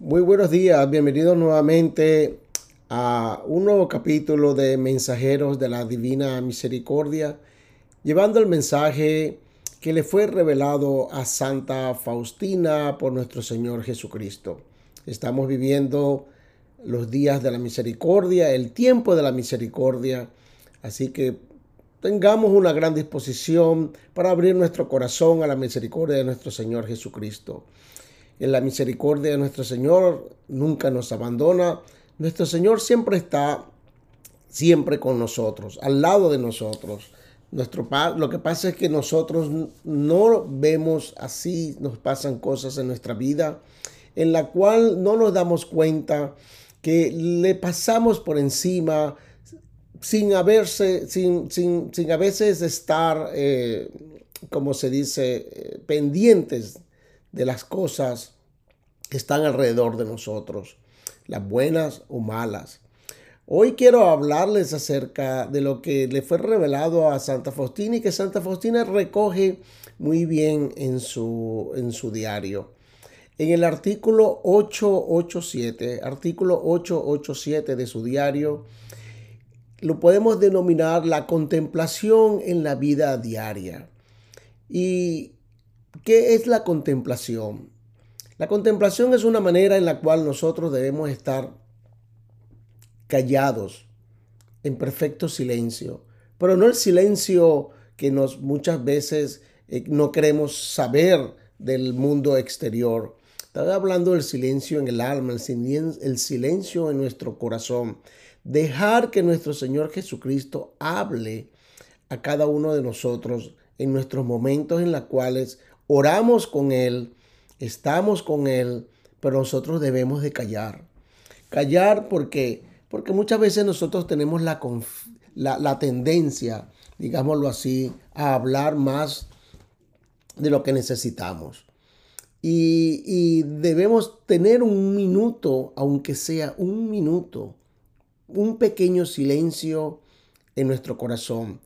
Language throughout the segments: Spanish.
Muy buenos días, bienvenidos nuevamente a un nuevo capítulo de Mensajeros de la Divina Misericordia, llevando el mensaje que le fue revelado a Santa Faustina por nuestro Señor Jesucristo. Estamos viviendo los días de la misericordia, el tiempo de la misericordia, así que tengamos una gran disposición para abrir nuestro corazón a la misericordia de nuestro Señor Jesucristo en la misericordia de nuestro Señor, nunca nos abandona. Nuestro Señor siempre está, siempre con nosotros, al lado de nosotros. Nuestro lo que pasa es que nosotros no vemos así, nos pasan cosas en nuestra vida en la cual no nos damos cuenta que le pasamos por encima sin haberse, sin, sin, sin a veces estar, eh, como se dice, eh, pendientes de las cosas que están alrededor de nosotros, las buenas o malas. Hoy quiero hablarles acerca de lo que le fue revelado a Santa Faustina y que Santa Faustina recoge muy bien en su, en su diario. En el artículo 887, artículo 887 de su diario, lo podemos denominar la contemplación en la vida diaria. ¿Y qué es la contemplación? La contemplación es una manera en la cual nosotros debemos estar callados, en perfecto silencio, pero no el silencio que nos muchas veces eh, no queremos saber del mundo exterior. Estaba hablando del silencio en el alma, el silencio en nuestro corazón. Dejar que nuestro Señor Jesucristo hable a cada uno de nosotros en nuestros momentos en los cuales oramos con Él, estamos con Él, pero nosotros debemos de callar. Callar porque, porque muchas veces nosotros tenemos la, la, tendencia, digámoslo así, a hablar más de lo que necesitamos. Y, y, debemos tener un minuto, aunque sea un minuto, un pequeño silencio en nuestro corazón,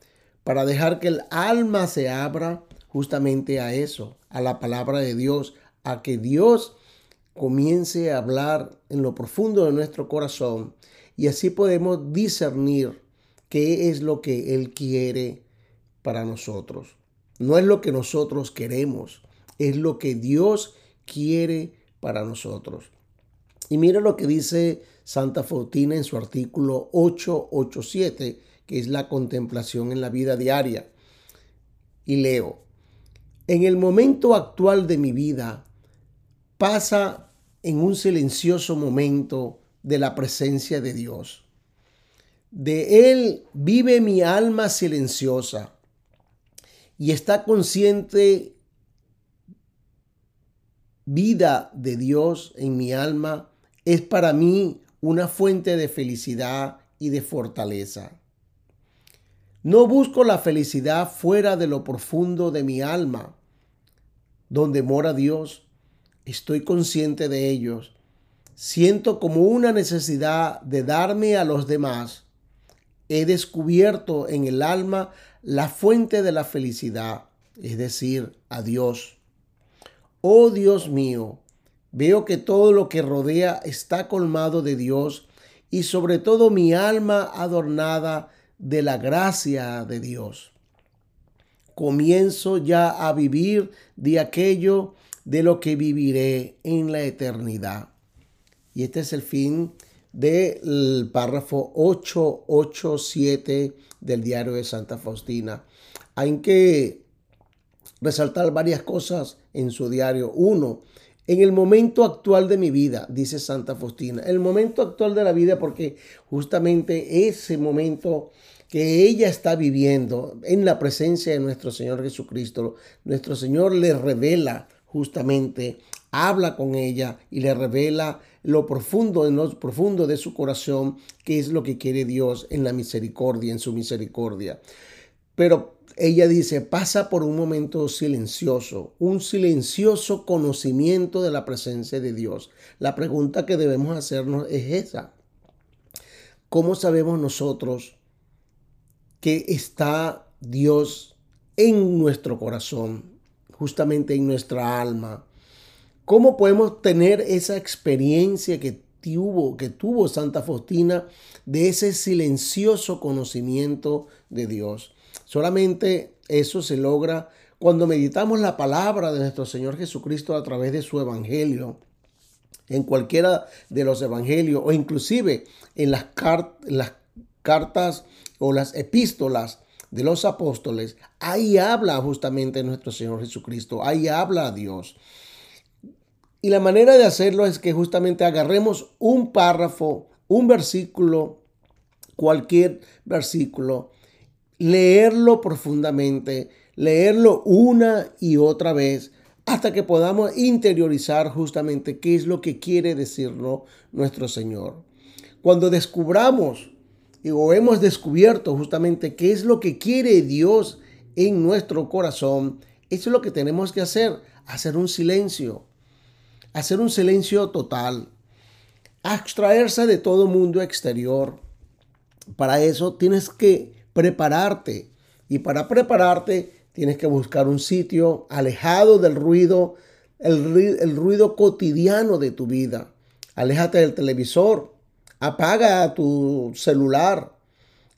para dejar que el alma se abra justamente a eso, a la palabra de Dios, a que Dios comience a hablar en lo profundo de nuestro corazón y así podemos discernir qué es lo que Él quiere para nosotros. No es lo que nosotros queremos, es lo que Dios quiere para nosotros. Y mira lo que dice Santa Faustina en su artículo 887, que es la contemplación en la vida diaria. Y leo, en el momento actual de mi vida, pasa en un silencioso momento de la presencia de Dios. De Él vive mi alma silenciosa y está consciente vida de Dios en mi alma es para mí una fuente de felicidad y de fortaleza. No busco la felicidad fuera de lo profundo de mi alma, donde mora Dios, estoy consciente de ellos. Siento como una necesidad de darme a los demás. He descubierto en el alma la fuente de la felicidad, es decir, a Dios. Oh Dios mío, veo que todo lo que rodea está colmado de Dios y sobre todo mi alma adornada de la gracia de Dios. Comienzo ya a vivir de aquello de lo que viviré en la eternidad. Y este es el fin del párrafo 887 del diario de Santa Faustina. Hay que resaltar varias cosas en su diario. Uno, en el momento actual de mi vida, dice Santa Faustina, el momento actual de la vida porque justamente ese momento que ella está viviendo en la presencia de nuestro Señor Jesucristo, nuestro Señor le revela justamente habla con ella y le revela lo profundo, en lo profundo de su corazón, qué es lo que quiere Dios en la misericordia, en su misericordia. Pero ella dice, pasa por un momento silencioso, un silencioso conocimiento de la presencia de Dios. La pregunta que debemos hacernos es esa. ¿Cómo sabemos nosotros que está Dios en nuestro corazón? justamente en nuestra alma. ¿Cómo podemos tener esa experiencia que tuvo, que tuvo Santa Faustina de ese silencioso conocimiento de Dios? Solamente eso se logra cuando meditamos la palabra de nuestro Señor Jesucristo a través de su evangelio en cualquiera de los evangelios o inclusive en las, las cartas o las epístolas de los apóstoles, ahí habla justamente nuestro Señor Jesucristo, ahí habla a Dios. Y la manera de hacerlo es que justamente agarremos un párrafo, un versículo, cualquier versículo, leerlo profundamente, leerlo una y otra vez hasta que podamos interiorizar justamente qué es lo que quiere decirnos nuestro Señor. Cuando descubramos o hemos descubierto justamente qué es lo que quiere Dios en nuestro corazón, eso es lo que tenemos que hacer, hacer un silencio, hacer un silencio total, abstraerse de todo mundo exterior. Para eso tienes que prepararte y para prepararte Tienes que buscar un sitio alejado del ruido, el, ruido cotidiano de tu vida. Aléjate del televisor, apaga tu celular.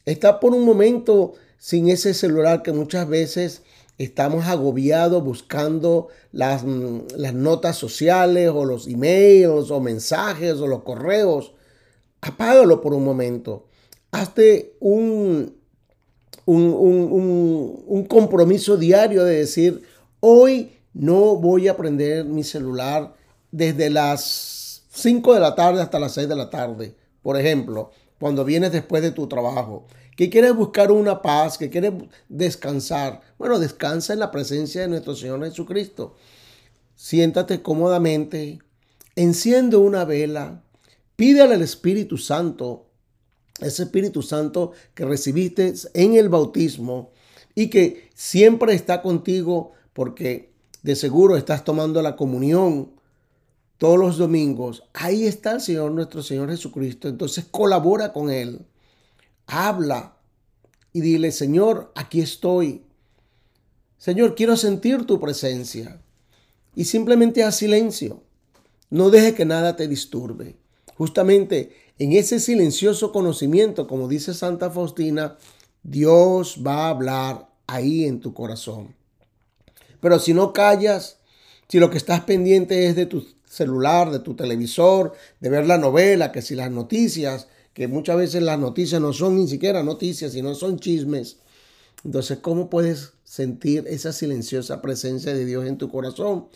Está por un momento sin ese celular que muchas veces estamos agobiados buscando las, mm, las, notas sociales o los emails o mensajes o los correos. Apágalo por un momento. Hazte un, un, compromiso diario de decir, hoy no voy a prender mi celular desde las 5 de la tarde hasta las 6 de la tarde, por ejemplo, cuando vienes después de tu trabajo, que quieres buscar una paz, que quieres descansar. Bueno, descansa en la presencia de nuestro Señor Jesucristo. Siéntate cómodamente, enciende una vela, pídele al Espíritu Santo ese Espíritu Santo que recibiste en el bautismo y que siempre está contigo porque de seguro estás tomando la comunión todos los domingos. Ahí está el Señor, nuestro Señor Jesucristo. Entonces colabora con Él. Habla y dile, Señor, aquí estoy. Señor, quiero sentir tu presencia. Y simplemente haz silencio. No deje que nada te disturbe. Justamente en ese silencioso conocimiento, como dice Santa Faustina, Dios va a hablar ahí en tu corazón. Pero si no callas, si lo que estás pendiente es de tu celular, de tu televisor, de ver la novela, que si las noticias, que muchas veces las noticias no son ni siquiera noticias, sino son chismes. Entonces, ¿cómo puedes sentir esa silenciosa presencia de Dios en tu corazón?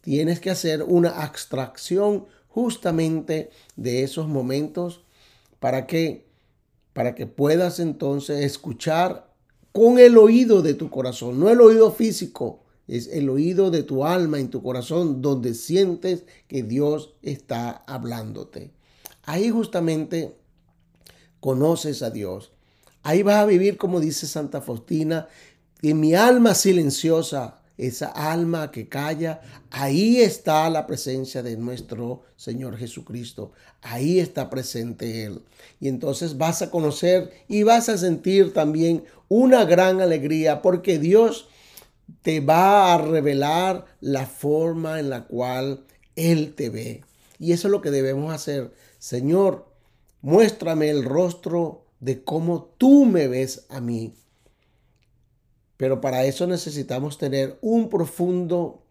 Tienes que hacer una abstracción justamente de esos momentos para que para que puedas entonces escuchar con el oído de tu corazón, no el oído físico, es el oído de tu alma en tu corazón donde sientes que Dios está hablándote. Ahí justamente conoces a Dios. Ahí vas a vivir como dice Santa Faustina, en mi alma silenciosa esa alma que calla, ahí está la presencia de nuestro Señor Jesucristo. Ahí está presente Él. Y entonces vas a conocer y vas a sentir también una gran alegría porque Dios te va a revelar la forma en la cual Él te ve. Y eso es lo que debemos hacer. Señor, muéstrame el rostro de cómo tú me ves a mí. Pero para eso necesitamos tener un profundo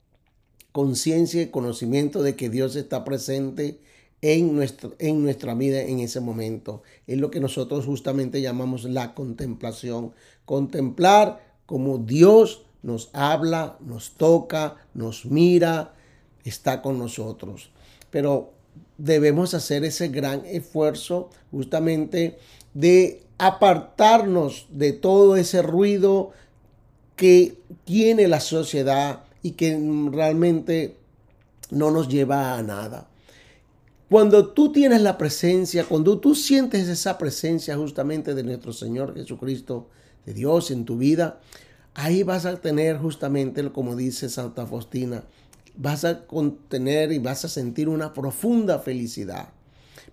conciencia y conocimiento de que Dios está presente en, en nuestra vida en ese momento. Es lo que nosotros justamente llamamos la contemplación. Contemplar como Dios nos habla, nos toca, nos mira, está con nosotros. Pero debemos hacer ese gran esfuerzo justamente de apartarnos de todo ese ruido que tiene la sociedad y que realmente no nos lleva a nada. Cuando tú tienes la presencia, cuando tú sientes esa presencia justamente de nuestro Señor Jesucristo, de Dios en tu vida, ahí vas a tener justamente, como dice Santa Faustina, vas a contener y vas a sentir una profunda felicidad.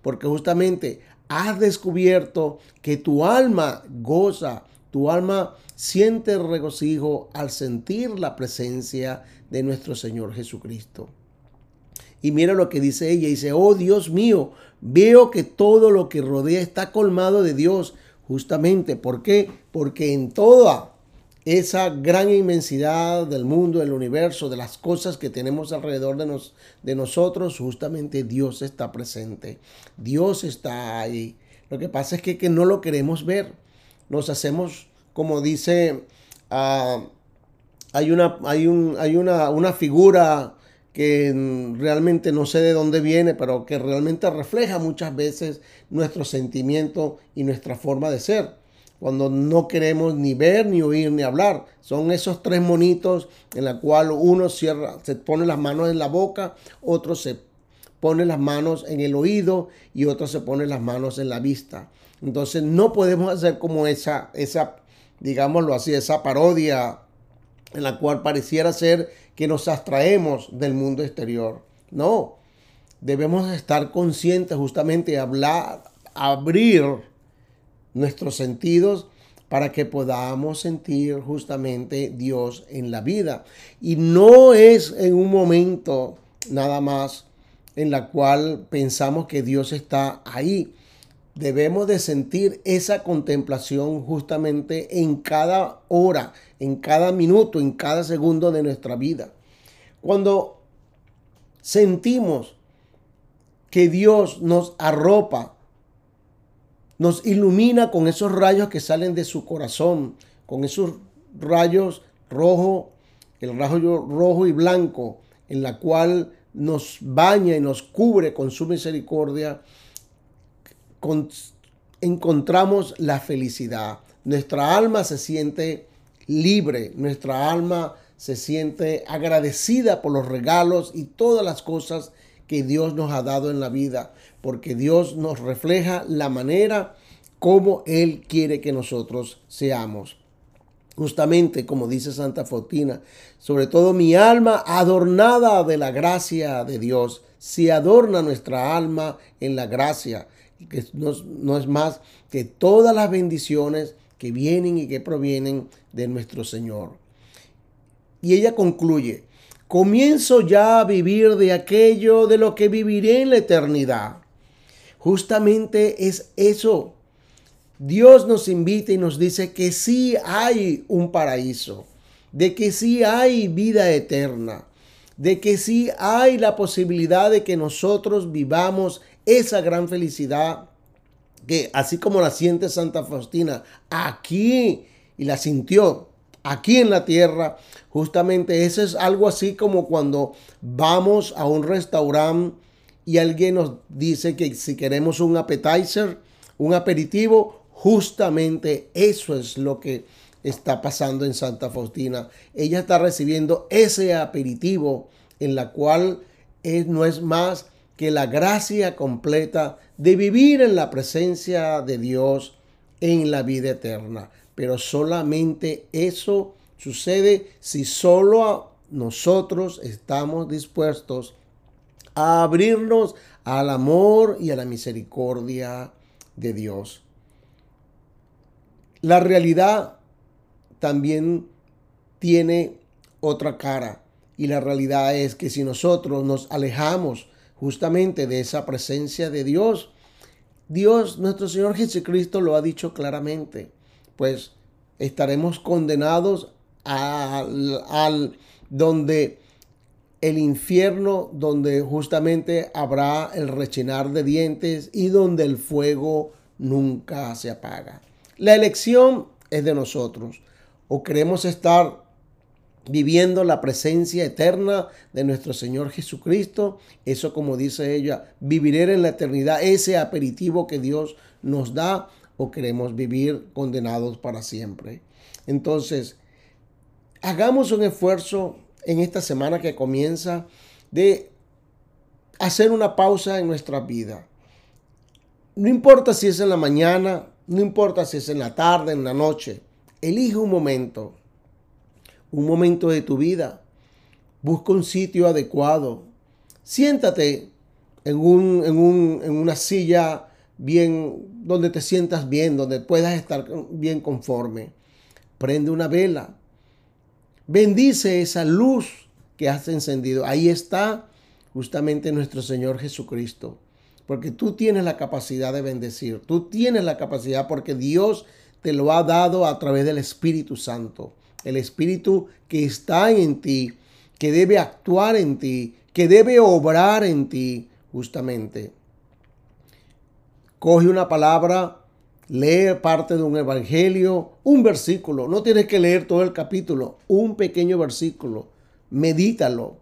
Porque justamente has descubierto que tu alma goza tu alma siente regocijo al sentir la presencia de nuestro Señor Jesucristo. Y mira lo que dice ella. Dice, oh Dios mío, veo que todo lo que rodea está colmado de Dios. Justamente, ¿por qué? Porque en toda esa gran inmensidad del mundo, del universo, de las cosas que tenemos alrededor de, nos, de nosotros, justamente Dios está presente. Dios está ahí. Lo que pasa es que, que no lo queremos ver. Nos hacemos, como dice, uh, hay, una, hay, un, hay una, una figura que realmente no sé de dónde viene, pero que realmente refleja muchas veces nuestro sentimiento y nuestra forma de ser. Cuando no queremos ni ver, ni oír, ni hablar. Son esos tres monitos en la cual uno cierra, se pone las manos en la boca, otro se pone las manos en el oído y otro se pone las manos en la vista. Entonces no podemos hacer como esa, esa, digámoslo así, esa parodia en la cual pareciera ser que nos abstraemos del mundo exterior. No, debemos estar conscientes justamente de hablar, abrir nuestros sentidos para que podamos sentir justamente Dios en la vida. Y no es en un momento nada más en la cual pensamos que Dios está ahí. Debemos de sentir esa contemplación justamente en cada hora, en cada minuto, en cada segundo de nuestra vida. Cuando sentimos que Dios nos arropa, nos ilumina con esos rayos que salen de su corazón, con esos rayos rojo, el rayo rojo y blanco, en la cual nos baña y nos cubre con su misericordia, encontramos la felicidad. Nuestra alma se siente libre, nuestra alma se siente agradecida por los regalos y todas las cosas que Dios nos ha dado en la vida, porque Dios nos refleja la manera como Él quiere que nosotros seamos. Justamente como dice Santa Faustina, sobre todo mi alma adornada de la gracia de Dios, si adorna nuestra alma en la gracia, que no, no es más que todas las bendiciones que vienen y que provienen de nuestro Señor. Y ella concluye, comienzo ya a vivir de aquello de lo que viviré en la eternidad. Justamente es eso. Dios nos invita y nos dice que sí hay un paraíso, de que sí hay vida eterna, de que sí hay la posibilidad de que nosotros vivamos esa gran felicidad que así como la siente Santa Faustina aquí y la sintió aquí en la tierra, justamente eso es algo así como cuando vamos a un restaurante y alguien nos dice que si queremos un appetizer, un aperitivo, justamente eso es lo que está pasando en Santa Faustina. Ella está recibiendo ese aperitivo en la cual no es más que la gracia completa de vivir en la presencia de Dios en la vida eterna. Pero solamente eso sucede si solo nosotros estamos dispuestos a abrirnos al amor y a la misericordia de Dios. La realidad también tiene otra cara y la realidad es que si nosotros nos alejamos justamente de esa presencia de Dios. Dios, nuestro Señor Jesucristo lo ha dicho claramente, pues estaremos condenados al, donde el infierno, donde justamente habrá el rechinar de dientes y donde el fuego nunca se apaga. La elección es de nosotros. O queremos estar viviendo la presencia eterna de nuestro Señor Jesucristo. Eso como dice ella, viviré en la eternidad ese aperitivo que Dios nos da o queremos vivir condenados para siempre. Entonces, hagamos un esfuerzo en esta semana que comienza de hacer una pausa en nuestra vida. No importa si es en la mañana, no importa si es en la tarde, en la noche. Elige un momento un momento de tu vida. Busca un sitio adecuado. Siéntate en, un, en, una silla bien, donde te sientas bien, donde puedas estar bien conforme. Prende una vela. Bendice esa luz que has encendido. Ahí está justamente nuestro Señor Jesucristo. Porque tú tienes la capacidad de bendecir, tú tienes la capacidad porque Dios te lo ha dado a través del Espíritu Santo. El Espíritu que está en ti, que debe actuar en ti, que debe obrar en ti, justamente. Coge una palabra, lee parte de un evangelio, un versículo. No tienes que leer todo el capítulo, un pequeño versículo. Medítalo.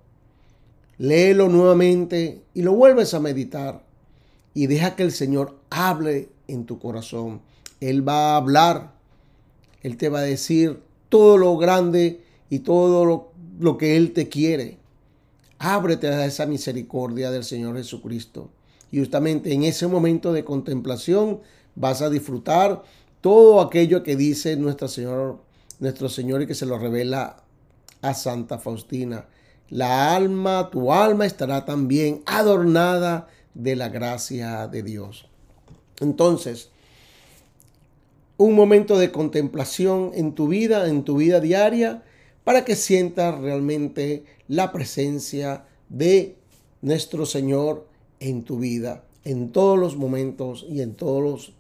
Léelo nuevamente y lo vuelves a meditar. Y deja que el Señor hable en tu corazón. Él va a hablar. Él te va a decir todo lo grande y todo lo, que Él te quiere. Ábrete a esa misericordia del Señor Jesucristo. Y justamente en ese momento de contemplación vas a disfrutar todo aquello que dice nuestro Señor, nuestro Señor y que se lo revela a Santa Faustina. La alma, tu alma estará también adornada de la gracia de Dios. Entonces, un momento de contemplación en tu vida, en tu vida diaria, para que sientas realmente la presencia de nuestro Señor en tu vida, en todos los momentos y en todos los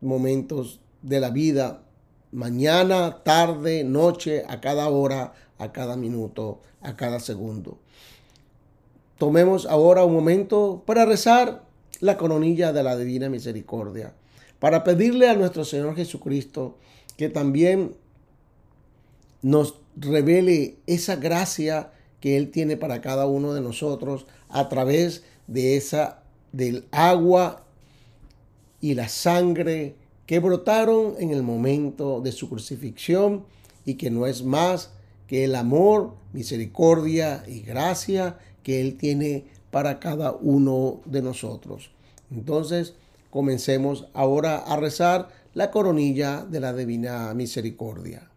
momentos de la vida, mañana, tarde, noche, a cada hora, a cada minuto, a cada segundo. Tomemos ahora un momento para rezar la coronilla de la Divina Misericordia, para pedirle a nuestro Señor Jesucristo que también nos revele esa gracia que Él tiene para cada uno de nosotros a través de esa, del agua y la sangre que brotaron en el momento de su crucifixión y que no es más que el amor, misericordia y gracia que Él tiene para cada uno de nosotros. Entonces, comencemos ahora a rezar la coronilla de la divina misericordia.